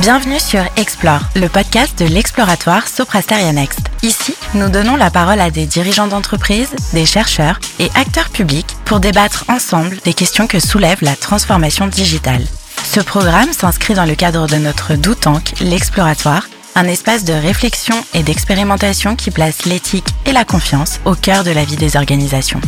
Bienvenue sur Explore, le podcast de l'exploratoire Soprasteria Next. Ici, nous donnons la parole à des dirigeants d'entreprise, des chercheurs et acteurs publics pour débattre ensemble des questions que soulève la transformation digitale. Ce programme s'inscrit dans le cadre de notre Do Tank, l'exploratoire, un espace de réflexion et d'expérimentation qui place l'éthique et la confiance au cœur de la vie des organisations.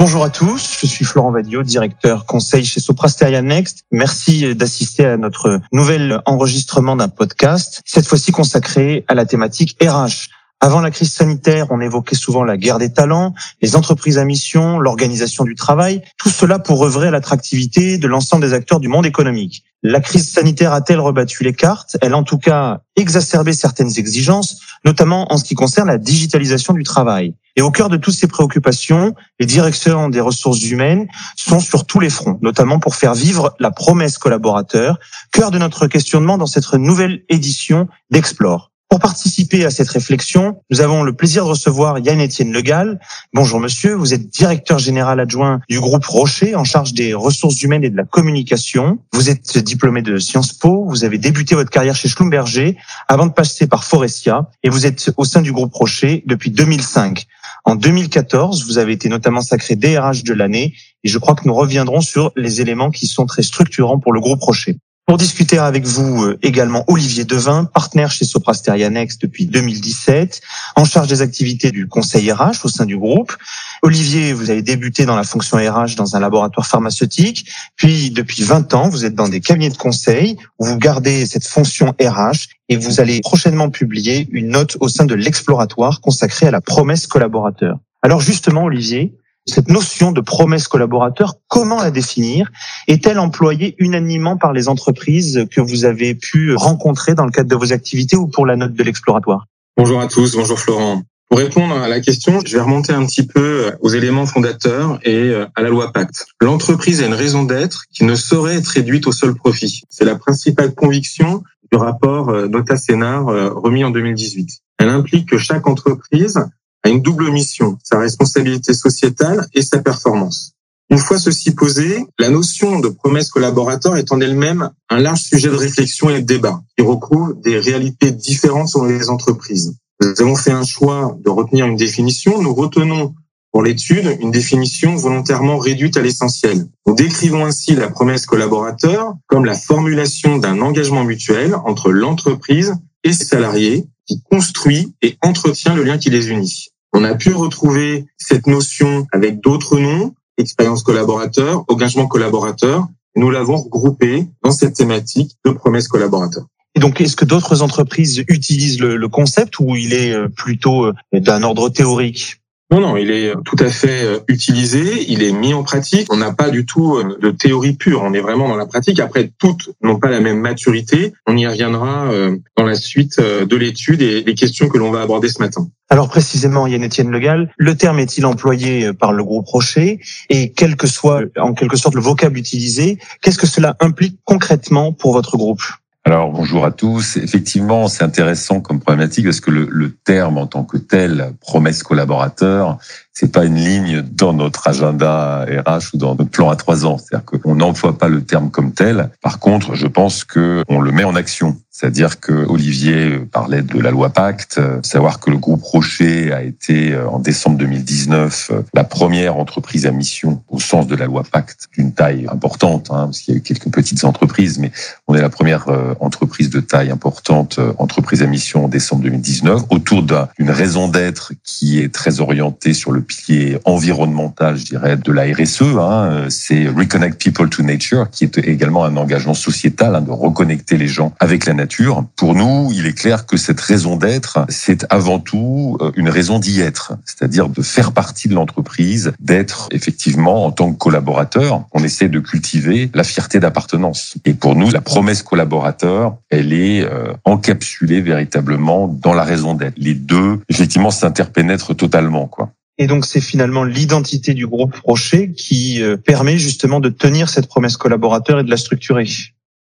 Bonjour à tous, je suis Florent Vadio, directeur conseil chez Soprasteria Next. Merci d'assister à notre nouvel enregistrement d'un podcast, cette fois-ci consacré à la thématique RH. Avant la crise sanitaire, on évoquait souvent la guerre des talents, les entreprises à mission, l'organisation du travail, tout cela pour œuvrer à l'attractivité de l'ensemble des acteurs du monde économique. La crise sanitaire a-t-elle rebattu les cartes? Elle a en tout cas exacerbé certaines exigences, notamment en ce qui concerne la digitalisation du travail. Et au cœur de toutes ces préoccupations, les directeurs des ressources humaines sont sur tous les fronts, notamment pour faire vivre la promesse collaborateur, cœur de notre questionnement dans cette nouvelle édition d'Explore. Pour participer à cette réflexion, nous avons le plaisir de recevoir Yann-Étienne Legal. Bonjour monsieur, vous êtes directeur général adjoint du groupe Rocher en charge des ressources humaines et de la communication. Vous êtes diplômé de Sciences Po, vous avez débuté votre carrière chez Schlumberger avant de passer par Forestia et vous êtes au sein du groupe Rocher depuis 2005. En 2014, vous avez été notamment sacré DRH de l'année et je crois que nous reviendrons sur les éléments qui sont très structurants pour le groupe Rocher. Pour discuter avec vous euh, également Olivier Devin, partenaire chez Soprasteria Next depuis 2017, en charge des activités du conseil RH au sein du groupe. Olivier, vous avez débuté dans la fonction RH dans un laboratoire pharmaceutique, puis depuis 20 ans, vous êtes dans des cabinets de conseil où vous gardez cette fonction RH et vous allez prochainement publier une note au sein de l'exploratoire consacrée à la promesse collaborateur. Alors justement, Olivier, cette notion de promesse collaborateur, comment la définir Est-elle employée unanimement par les entreprises que vous avez pu rencontrer dans le cadre de vos activités ou pour la note de l'exploratoire? Bonjour à tous, bonjour Florent. Pour répondre à la question, je vais remonter un petit peu aux éléments fondateurs et à la loi Pacte. L'entreprise a une raison d'être qui ne saurait être réduite au seul profit. C'est la principale conviction du rapport Nota Sénard remis en 2018. Elle implique que chaque entreprise a une double mission, sa responsabilité sociétale et sa performance. Une fois ceci posé, la notion de promesse collaborateur est en elle-même un large sujet de réflexion et de débat qui recouvre des réalités différentes selon les entreprises. Nous avons fait un choix de retenir une définition. Nous retenons pour l'étude une définition volontairement réduite à l'essentiel. Nous décrivons ainsi la promesse collaborateur comme la formulation d'un engagement mutuel entre l'entreprise et ses salariés qui construit et entretient le lien qui les unit. On a pu retrouver cette notion avec d'autres noms, expérience collaborateur, engagement collaborateur. Nous l'avons regroupé dans cette thématique de promesse collaborateur. Et donc, est-ce que d'autres entreprises utilisent le, concept ou il est euh, plutôt euh, d'un ordre théorique? Non, non, il est tout à fait euh, utilisé, il est mis en pratique. On n'a pas du tout euh, de théorie pure, on est vraiment dans la pratique. Après, toutes n'ont pas la même maturité. On y reviendra euh, dans la suite de l'étude et les questions que l'on va aborder ce matin. Alors précisément, Yann Etienne Legal, le terme est-il employé par le groupe Rocher et quel que soit en quelque sorte le vocable utilisé, qu'est-ce que cela implique concrètement pour votre groupe? Alors bonjour à tous. Effectivement, c'est intéressant comme problématique parce que le, le, terme en tant que tel, promesse collaborateur, c'est pas une ligne dans notre agenda RH ou dans notre plan à trois ans. C'est-à-dire qu'on n'emploie pas le terme comme tel. Par contre, je pense que on le met en action. C'est-à-dire que Olivier parlait de la loi Pacte, savoir que le groupe Rocher a été en décembre 2019 la première entreprise à mission au sens de la loi Pacte d'une taille importante, hein, parce qu'il y a eu quelques petites entreprises, mais on est la première entreprise de taille importante, entreprise à mission en décembre 2019, autour d'une raison d'être qui est très orientée sur le pilier environnemental, je dirais, de la RSE. Hein, c'est Reconnect People to Nature, qui est également un engagement sociétal hein, de reconnecter les gens avec la nature. Pour nous, il est clair que cette raison d'être, c'est avant tout euh, une raison d'y être, c'est-à-dire de faire partie de l'entreprise, d'être effectivement en tant que collaborateur. On essaie de cultiver la fierté d'appartenance. Et pour nous, la promesse collaborateur, elle est euh, encapsulée véritablement dans la raison d'être. Les deux, effectivement, s'interpénètrent totalement, quoi. Et donc c'est finalement l'identité du groupe Rocher qui euh, permet justement de tenir cette promesse collaborateur et de la structurer.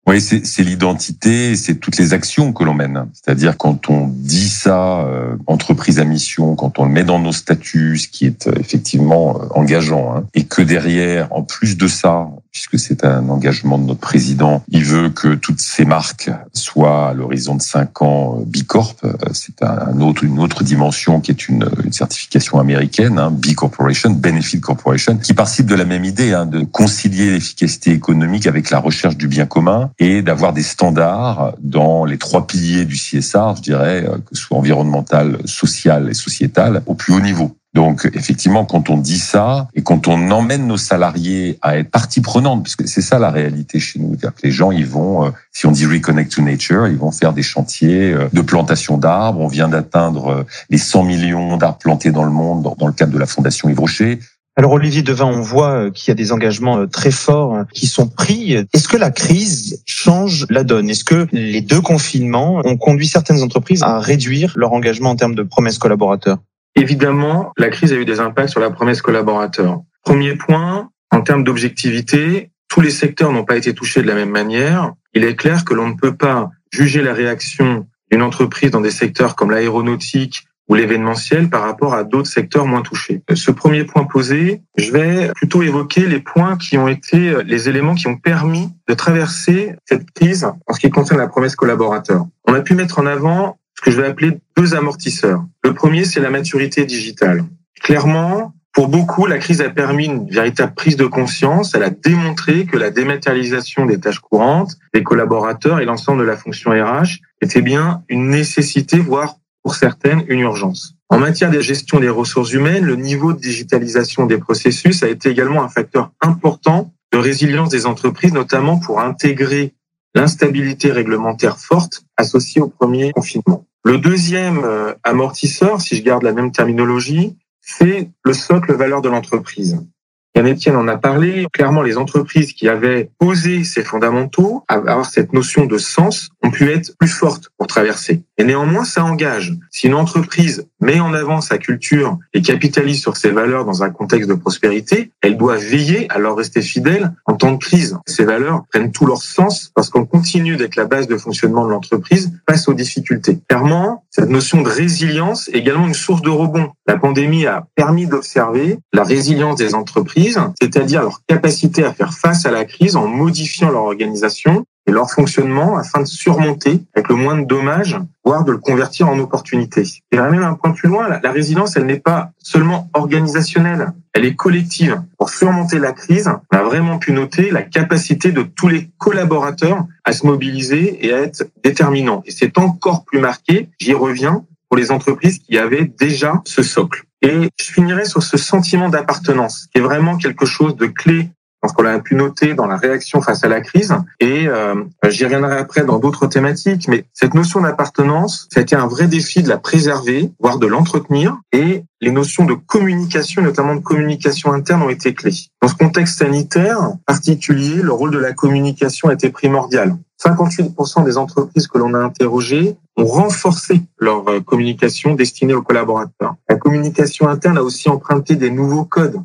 Oui, c'est l'identité, c'est toutes les actions que l'on mène. C'est-à-dire quand on dit ça, euh, entreprise à mission, quand on le met dans nos statuts, ce qui est euh, effectivement engageant, hein, et que derrière, en plus de ça, puisque c'est un engagement de notre président. Il veut que toutes ces marques soient à l'horizon de cinq ans Bicorp. C'est un autre, une autre dimension qui est une, certification américaine, hein, B Corporation, Benefit Corporation, qui participe de la même idée hein, de concilier l'efficacité économique avec la recherche du bien commun et d'avoir des standards dans les trois piliers du CSR, je dirais, que ce soit environnemental, social et sociétal, au plus haut niveau. Donc effectivement, quand on dit ça et quand on emmène nos salariés à être partie prenante, parce que c'est ça la réalité chez nous, que les gens ils vont, euh, si on dit reconnect to nature, ils vont faire des chantiers euh, de plantation d'arbres. On vient d'atteindre euh, les 100 millions d'arbres plantés dans le monde dans le cadre de la Fondation Yves Rocher. Alors Olivier Devin, on voit qu'il y a des engagements très forts qui sont pris. Est-ce que la crise change la donne? Est-ce que les deux confinements ont conduit certaines entreprises à réduire leur engagement en termes de promesses collaborateurs? Évidemment, la crise a eu des impacts sur la promesse collaborateur. Premier point, en termes d'objectivité, tous les secteurs n'ont pas été touchés de la même manière. Il est clair que l'on ne peut pas juger la réaction d'une entreprise dans des secteurs comme l'aéronautique ou l'événementiel par rapport à d'autres secteurs moins touchés. Ce premier point posé, je vais plutôt évoquer les points qui ont été les éléments qui ont permis de traverser cette crise en ce qui concerne la promesse collaborateur. On a pu mettre en avant ce que je vais appeler deux amortisseurs. Le premier, c'est la maturité digitale. Clairement, pour beaucoup, la crise a permis une véritable prise de conscience. Elle a démontré que la dématérialisation des tâches courantes, des collaborateurs et l'ensemble de la fonction RH était bien une nécessité, voire pour certaines, une urgence. En matière de gestion des ressources humaines, le niveau de digitalisation des processus a été également un facteur important de résilience des entreprises, notamment pour intégrer l'instabilité réglementaire forte associée au premier confinement. Le deuxième euh, amortisseur, si je garde la même terminologie, c'est le socle valeur de l'entreprise. Yann Etienne en a parlé. Clairement, les entreprises qui avaient posé ces fondamentaux, avoir cette notion de sens, ont pu être plus fortes pour traverser. Et néanmoins, ça engage. Si une entreprise met en avant sa culture et capitalise sur ses valeurs dans un contexte de prospérité, elle doit veiller à leur rester fidèle en temps de crise. Ces valeurs prennent tout leur sens parce qu'on continue d'être la base de fonctionnement de l'entreprise face aux difficultés. Clairement, cette notion de résilience est également une source de rebond. La pandémie a permis d'observer la résilience des entreprises, c'est-à-dire leur capacité à faire face à la crise en modifiant leur organisation et leur fonctionnement afin de surmonter avec le moins de dommages, voire de le convertir en opportunité. Et même un point plus loin, la résilience, elle n'est pas seulement organisationnelle, elle est collective. Pour surmonter la crise, on a vraiment pu noter la capacité de tous les collaborateurs à se mobiliser et à être déterminants. Et c'est encore plus marqué, j'y reviens, pour les entreprises qui avaient déjà ce socle. Et je finirai sur ce sentiment d'appartenance, qui est vraiment quelque chose de clé qu'on a pu noter dans la réaction face à la crise. Et euh, j'y reviendrai après dans d'autres thématiques, mais cette notion d'appartenance, ça a été un vrai défi de la préserver, voire de l'entretenir. Et les notions de communication, notamment de communication interne, ont été clés. Dans ce contexte sanitaire particulier, le rôle de la communication a été primordial. 58% des entreprises que l'on a interrogées ont renforcé leur euh, communication destinée aux collaborateurs. La communication interne a aussi emprunté des nouveaux codes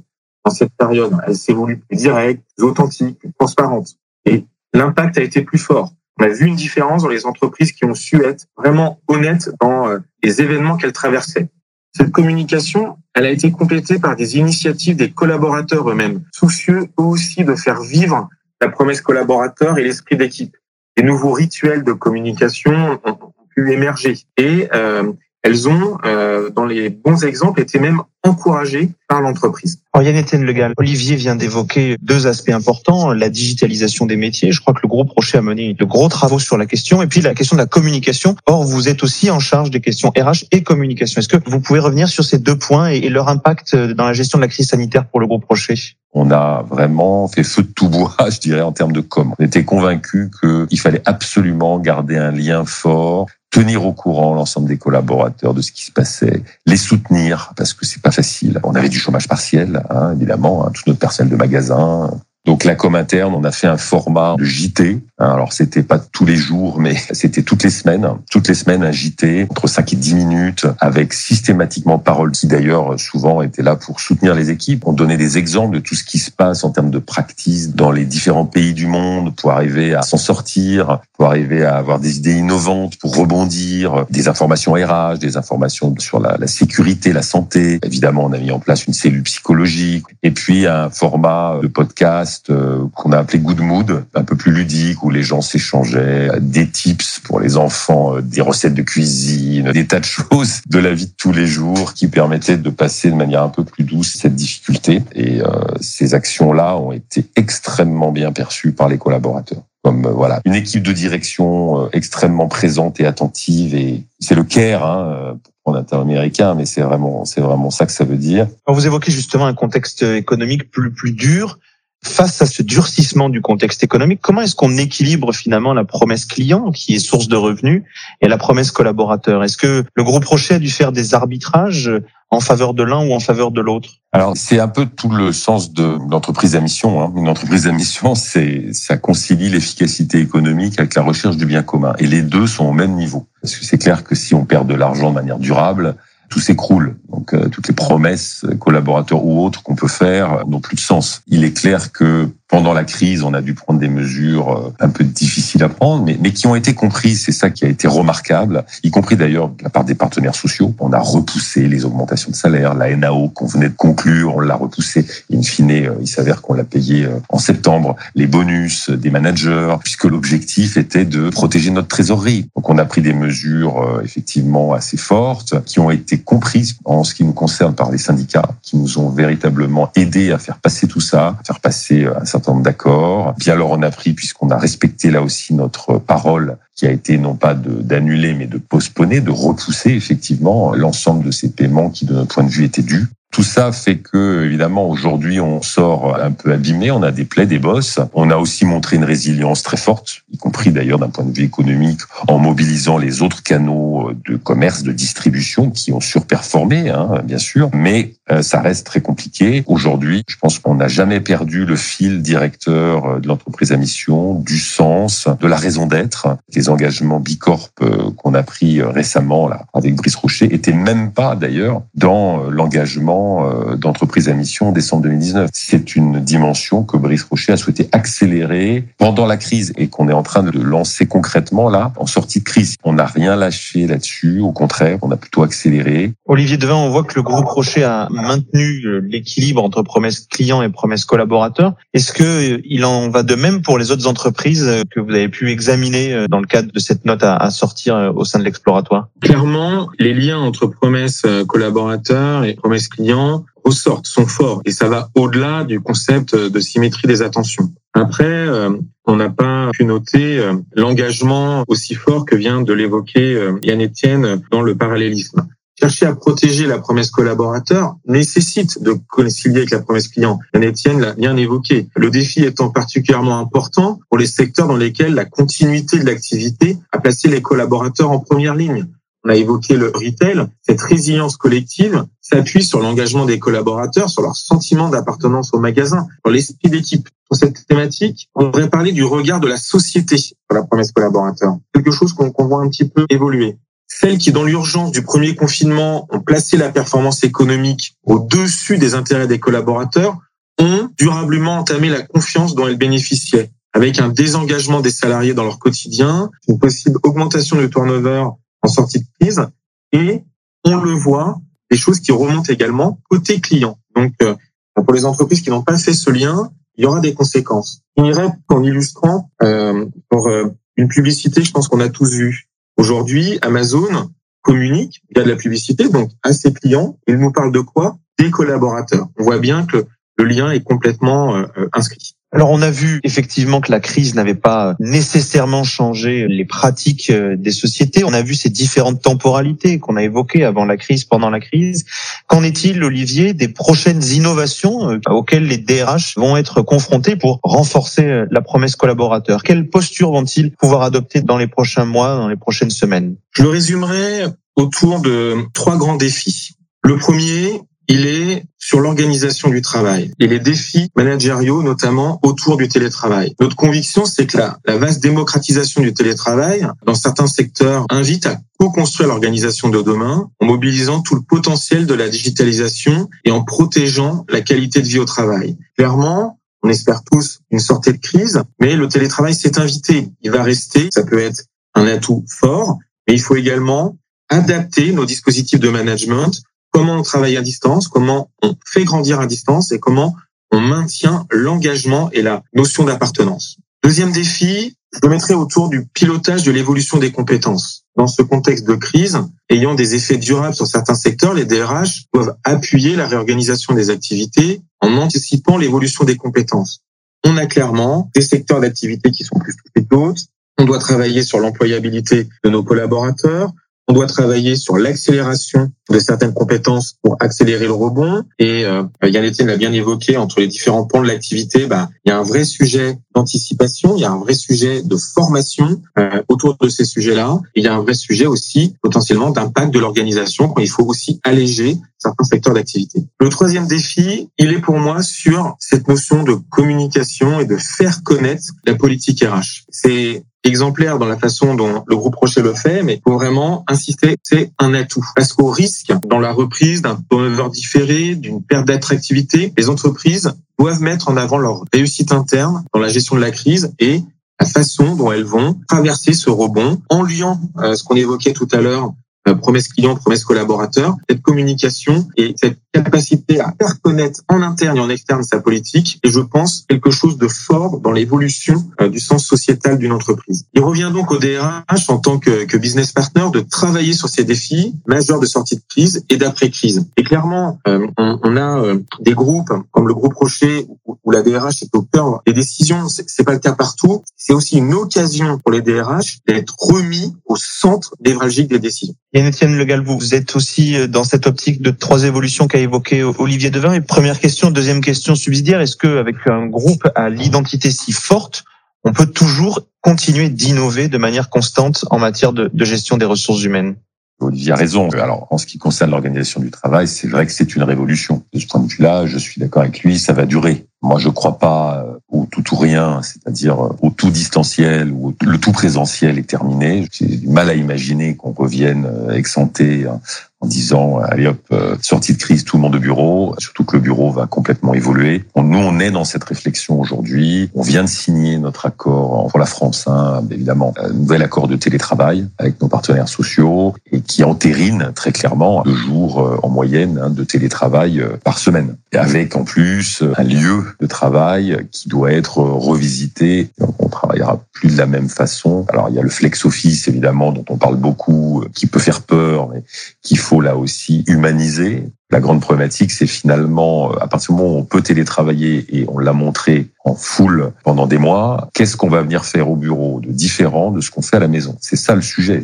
dans cette période. Elle s'est voulue plus directe, plus authentique, plus transparente. Et l'impact a été plus fort. On a vu une différence dans les entreprises qui ont su être vraiment honnêtes dans euh, les événements qu'elles traversaient. Cette communication, elle a été complétée par des initiatives des collaborateurs eux-mêmes, soucieux eux aussi de faire vivre la promesse collaborateur et l'esprit d'équipe. Des nouveaux rituels de communication ont pu émerger et euh, elles ont, euh, dans les bons exemples, été même encouragées par l'entreprise. Alors Yann Etienne Legal, Olivier vient d'évoquer deux aspects importants, la digitalisation des métiers. Je crois que le groupe Rocher a mené de gros travaux sur la question, et puis la question de la communication. Or, vous êtes aussi en charge des questions RH et communication. Est-ce que vous pouvez revenir sur ces deux points et leur impact dans la gestion de la crise sanitaire pour le groupe Rocher on a vraiment fait feu de tout bois, je dirais, en termes de com. On était convaincus qu'il fallait absolument garder un lien fort tenir au courant l'ensemble des collaborateurs de ce qui se passait, les soutenir parce que c'est pas facile. On avait du chômage partiel, hein, évidemment, hein, tout notre personnel de magasin, donc la com interne, on a fait un format de JT. Hein, alors c'était pas tous les jours, mais c'était toutes les semaines. Toutes les semaines un JT entre 5 et 10 minutes avec systématiquement parole qui d'ailleurs souvent était là pour soutenir les équipes. On donnait des exemples de tout ce qui se passe en termes de practice dans les différents pays du monde pour arriver à s'en sortir, pour arriver à avoir des idées innovantes pour rebondir, des informations RH, des informations sur la, la sécurité, la santé. Évidemment, on a mis en place une cellule psychologique et puis un format de podcast euh, qu'on a appelé Good Mood, un peu plus ludique où les gens s'échangeaient des tips pour les enfants, euh, des recettes de cuisine, des tas de choses de la vie de tous les jours qui permettaient de passer de manière un peu plus douce cette difficulté. Et euh, ces actions-là ont été extrêmement bien perçues par les collaborateurs comme voilà une équipe de direction extrêmement présente et attentive et c'est le CARE hein, pour prendre un mais c'est vraiment c'est vraiment ça que ça veut dire. Vous évoquez justement un contexte économique plus plus dur face à ce durcissement du contexte économique, comment est-ce qu'on équilibre finalement la promesse client, qui est source de revenus, et la promesse collaborateur? Est-ce que le groupe Rocher a dû faire des arbitrages en faveur de l'un ou en faveur de l'autre? Alors c'est un peu tout le sens de l'entreprise à mission. Hein. Une entreprise à mission, c'est ça concilie l'efficacité économique avec la recherche du bien commun, et les deux sont au même niveau. Parce que c'est clair que si on perd de l'argent de manière durable, tout s'écroule. Donc euh, toutes les promesses, collaborateurs ou autres qu'on peut faire n'ont plus de sens. Il est clair que pendant la crise, on a dû prendre des mesures euh, un peu difficiles à prendre, mais, mais qui ont été comprises. C'est ça qui a été remarquable, y compris d'ailleurs de la part des partenaires sociaux. On a repoussé les augmentations de salaire, la NAO qu'on venait de conclure, on l'a repoussé. In fine, euh, il s'avère qu'on l'a payé euh, en septembre. Les bonus des managers, puisque l'objectif était de protéger notre trésorerie. Donc on a pris des mesures effectivement assez fortes, qui ont été comprises en ce qui nous concerne par les syndicats, qui nous ont véritablement aidés à faire passer tout ça, à faire passer un certain d'accord. Puis alors on a pris, puisqu'on a respecté là aussi notre parole, qui a été non pas d'annuler, mais de postponer, de repousser effectivement l'ensemble de ces paiements qui, de notre point de vue, étaient dus. Tout ça fait que, évidemment, aujourd'hui, on sort un peu abîmé, on a des plaies, des bosses. On a aussi montré une résilience très forte, compris d'ailleurs d'un point de vue économique, en mobilisant les autres canaux de commerce, de distribution qui ont surperformé, hein, bien sûr. Mais euh, ça reste très compliqué. Aujourd'hui, je pense qu'on n'a jamais perdu le fil directeur euh, de l'entreprise à mission, du sens, de la raison d'être. Les engagements Bicorp euh, qu'on a pris récemment là avec Brice Rocher étaient même pas d'ailleurs dans l'engagement euh, d'entreprise à mission en décembre 2019. C'est une dimension que Brice Rocher a souhaité accélérer pendant la crise et qu'on est en train de lancer concrètement là en sortie de crise. On n'a rien lâché là-dessus, au contraire, on a plutôt accéléré. Olivier Devin, on voit que le groupe Rocher a maintenu euh, l'équilibre entre promesses clients et promesses collaborateurs. Est-ce que euh, il en va de même pour les autres entreprises que vous avez pu examiner dans le cadre de cette note à sortir au sein de l'exploratoire? Clairement, les liens entre promesses collaborateurs et promesses clients ressortent, sont forts, et ça va au-delà du concept de symétrie des attentions. Après, euh, on n'a pas pu noter euh, l'engagement aussi fort que vient de l'évoquer euh, Yann Etienne dans le parallélisme. Chercher à protéger la promesse collaborateur nécessite de concilier avec la promesse client. Yann Etienne l'a bien évoqué. Le défi étant particulièrement important pour les secteurs dans lesquels la continuité de l'activité a placé les collaborateurs en première ligne on a évoqué le retail, cette résilience collective s'appuie sur l'engagement des collaborateurs, sur leur sentiment d'appartenance au magasin, sur l'esprit d'équipe. Pour cette thématique, on devrait parler du regard de la société sur la promesse collaborateur. Quelque chose qu'on voit un petit peu évoluer. Celles qui, dans l'urgence du premier confinement, ont placé la performance économique au-dessus des intérêts des collaborateurs, ont durablement entamé la confiance dont elles bénéficiaient avec un désengagement des salariés dans leur quotidien, une possible augmentation du turnover en sortie de crise. Et on le voit, des choses qui remontent également côté client. Donc, euh, pour les entreprises qui n'ont pas fait ce lien, il y aura des conséquences. Je finirai en illustrant euh, pour euh, une publicité, je pense qu'on a tous vu. Aujourd'hui, Amazon communique via de la publicité, donc à ses clients, il nous parle de quoi? Des collaborateurs. On voit bien que le lien est complètement inscrit. Alors on a vu effectivement que la crise n'avait pas nécessairement changé les pratiques euh, des sociétés. On a vu ces différentes temporalités qu'on a évoquées avant la crise, pendant la crise. Qu'en est-il, Olivier, des prochaines innovations euh, auxquelles les DRH vont être confrontés pour renforcer euh, la promesse collaborateur? Quelle posture vont-ils pouvoir adopter dans les prochains mois, dans les prochaines semaines? Je le résumerai autour de trois grands défis. Le premier, il est sur l'organisation du travail et les défis managériaux, notamment autour du télétravail. Notre conviction, c'est que la, la, vaste démocratisation du télétravail dans certains secteurs invite à co-construire l'organisation de demain en mobilisant tout le potentiel de la digitalisation et en protégeant la qualité de vie au travail. Clairement, on espère tous une sortie de crise, mais le télétravail s'est invité. Il va rester, ça peut être un atout fort, mais il faut également adapter nos dispositifs de management, comment on travaille à distance, comment on fait grandir à distance et comment on maintient l'engagement et la notion d'appartenance. Deuxième défi, je le mettrai autour du pilotage de l'évolution des compétences. Dans ce contexte de crise, ayant des effets durables sur certains secteurs, les DRH doivent appuyer la réorganisation des activités en anticipant l'évolution des compétences. On a clairement des secteurs d'activité qui sont plus touchés que d'autres. On doit travailler sur l'employabilité de nos collaborateurs. On doit travailler sur l'accélération de certaines compétences pour accélérer le rebond. Et euh, Yann Etienne l'a bien évoqué, entre les différents pans de l'activité, bah, il y a un vrai sujet d'anticipation, il y a un vrai sujet de formation euh, autour de ces sujets-là. il y a un vrai sujet aussi potentiellement d'impact de l'organisation quand il faut aussi alléger certains secteurs d'activité. Le troisième défi, il est pour moi sur cette notion de communication et de faire connaître la politique RH. C'est exemplaire dans la façon dont le groupe Rocher le fait, mais pour vraiment insister, c'est un atout. Parce qu'au risque, dans la reprise d'un turnover différé, d'une perte d'attractivité, les entreprises doivent mettre en avant leur réussite interne dans la gestion de la crise et la façon dont elles vont traverser ce rebond en liant euh, ce qu'on évoquait tout à l'heure euh, promesse client, promesse collaborateur, cette communication et cette capacité à faire connaître en interne et en externe sa politique et je pense quelque chose de fort dans l'évolution euh, du sens sociétal d'une entreprise. Il revient donc au DRH en tant que, business partner de travailler sur ces défis majeurs de sortie de crise et d'après-crise. Et clairement, euh, on, a des groupes comme le groupe Rocher où la DRH est au cœur des décisions. C'est pas le cas partout. C'est aussi une occasion pour les DRH d'être remis au centre névralgique des décisions. Yann Etienne Le Galbou, vous êtes aussi euh, dans cette optique de trois évolutions qu'a évoqué Olivier Devin. Et première question, deuxième question subsidiaire, est-ce qu'avec un groupe à l'identité si forte, on peut toujours continuer d'innover de manière constante en matière de, gestion des ressources humaines? Olivier a raison. Alors, en ce qui concerne l'organisation du travail, c'est vrai que c'est une révolution. De ce point de vue-là, je suis d'accord avec lui, ça va durer. Moi, je crois pas euh, au tout ou rien, c'est-à-dire euh, au tout distanciel ou le tout présentiel est terminé. J'ai du mal à imaginer qu'on revienne euh, exsanté hein, en disant allez hop sortie de crise tout le monde au bureau surtout que le bureau va complètement évoluer nous on est dans cette réflexion aujourd'hui on vient de signer notre accord pour la France hein, évidemment un nouvel accord de télétravail avec nos partenaires sociaux et qui entérine très clairement deux jours en moyenne hein, de télétravail par semaine et avec en plus un lieu de travail qui doit être revisité. Donc on travaillera plus de la même façon. Alors il y a le flex office évidemment dont on parle beaucoup, qui peut faire peur, mais qu'il faut là aussi humaniser. La grande problématique, c'est finalement, à partir du moment où on peut télétravailler, et on l'a montré en full pendant des mois, qu'est-ce qu'on va venir faire au bureau de différent de ce qu'on fait à la maison? C'est ça le sujet.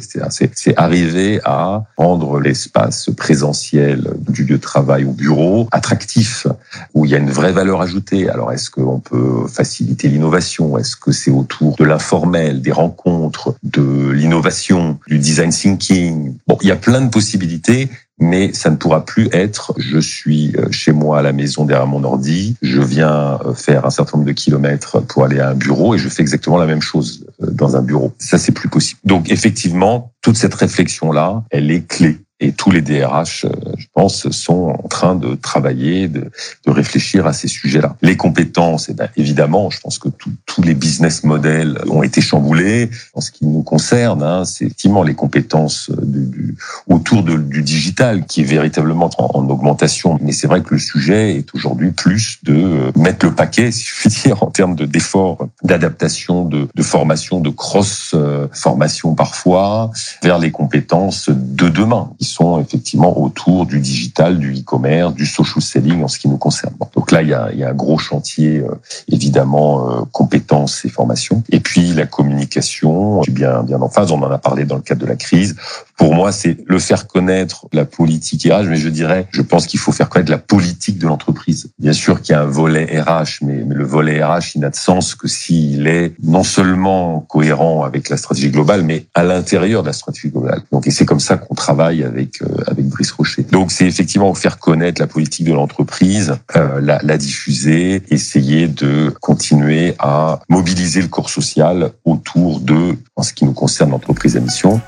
C'est arriver à rendre l'espace présentiel du lieu de travail au bureau attractif, où il y a une vraie valeur ajoutée. Alors, est-ce qu'on peut faciliter l'innovation? Est-ce que c'est autour de l'informel, des rencontres, de l'innovation, du design thinking? Bon, il y a plein de possibilités mais ça ne pourra plus être je suis euh, chez moi à la maison derrière mon ordi, je viens euh, faire un certain nombre de kilomètres pour aller à un bureau et je fais exactement la même chose euh, dans un bureau. Ça, c'est plus possible. Donc, effectivement, toute cette réflexion-là, elle est clé. Et tous les DRH, euh, je pense, sont en train de travailler, de, de réfléchir à ces sujets-là. Les compétences, eh ben, évidemment, je pense que tous les business models ont été chamboulés. En ce qui nous concerne, hein, c'est effectivement les compétences du, autour de, du digital qui est véritablement en, en augmentation. Mais c'est vrai que le sujet est aujourd'hui plus de euh, mettre le paquet, si je puis dire, en termes d'efforts, d'adaptation, de, de, formation, de cross-formation euh, parfois, vers les compétences de demain sont effectivement autour du digital, du e-commerce, du social selling en ce qui nous concerne. Donc là, il y a, il y a un gros chantier, euh, évidemment, euh, compétences et formations. Et puis la communication, bien, bien en phase, on en a parlé dans le cadre de la crise. Pour moi, c'est le faire connaître la politique RH, mais je dirais, je pense qu'il faut faire connaître la politique de l'entreprise. Bien sûr qu'il y a un volet RH, mais, le volet RH, il n'a de sens que s'il est non seulement cohérent avec la stratégie globale, mais à l'intérieur de la stratégie globale. Donc, et c'est comme ça qu'on travaille avec avec euh, avec Brice Rocher. Donc c'est effectivement faire connaître la politique de l'entreprise, euh, la, la diffuser, essayer de continuer à mobiliser le corps social autour de, en ce qui nous concerne, l'entreprise à mission.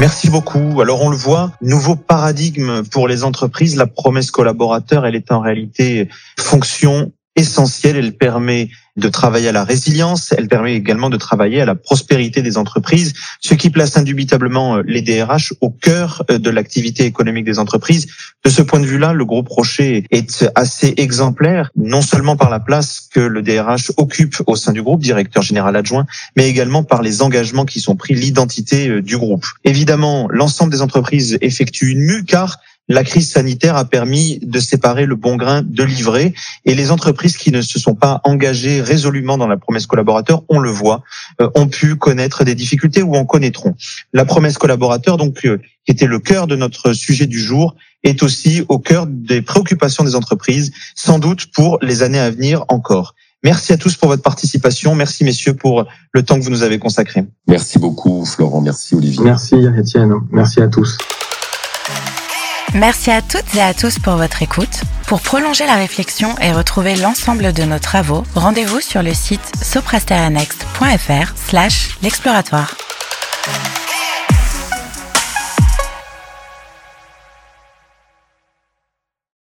Merci beaucoup. Alors on le voit, nouveau paradigme pour les entreprises. La promesse collaborateur, elle est en réalité fonction essentielle. Elle permet de travailler à la résilience, elle permet également de travailler à la prospérité des entreprises, ce qui place indubitablement euh, les DRH au cœur euh, de l'activité économique des entreprises. De ce point de vue-là, le groupe Rocher est assez exemplaire, non seulement par la place que le DRH occupe au sein du groupe, directeur général adjoint, mais également par les engagements qui sont pris, l'identité euh, du groupe. Évidemment, l'ensemble des entreprises effectue une mue car la crise sanitaire a permis de séparer le bon grain de l'ivraie et les entreprises qui ne se sont pas engagées résolument dans la promesse collaborateur, on le voit, euh, ont pu connaître des difficultés ou en connaîtront. La promesse collaborateur, donc, euh, qui était le cœur de notre sujet du jour, est aussi au cœur des préoccupations des entreprises, sans doute pour les années à venir encore. Merci à tous pour votre participation. Merci messieurs pour le temps que vous nous avez consacré. Merci beaucoup Florent, merci Olivier. Merci Étienne, merci à tous. Merci à toutes et à tous pour votre écoute. Pour prolonger la réflexion et retrouver l'ensemble de nos travaux, rendez-vous sur le site soprasterianext.fr slash l'exploratoire.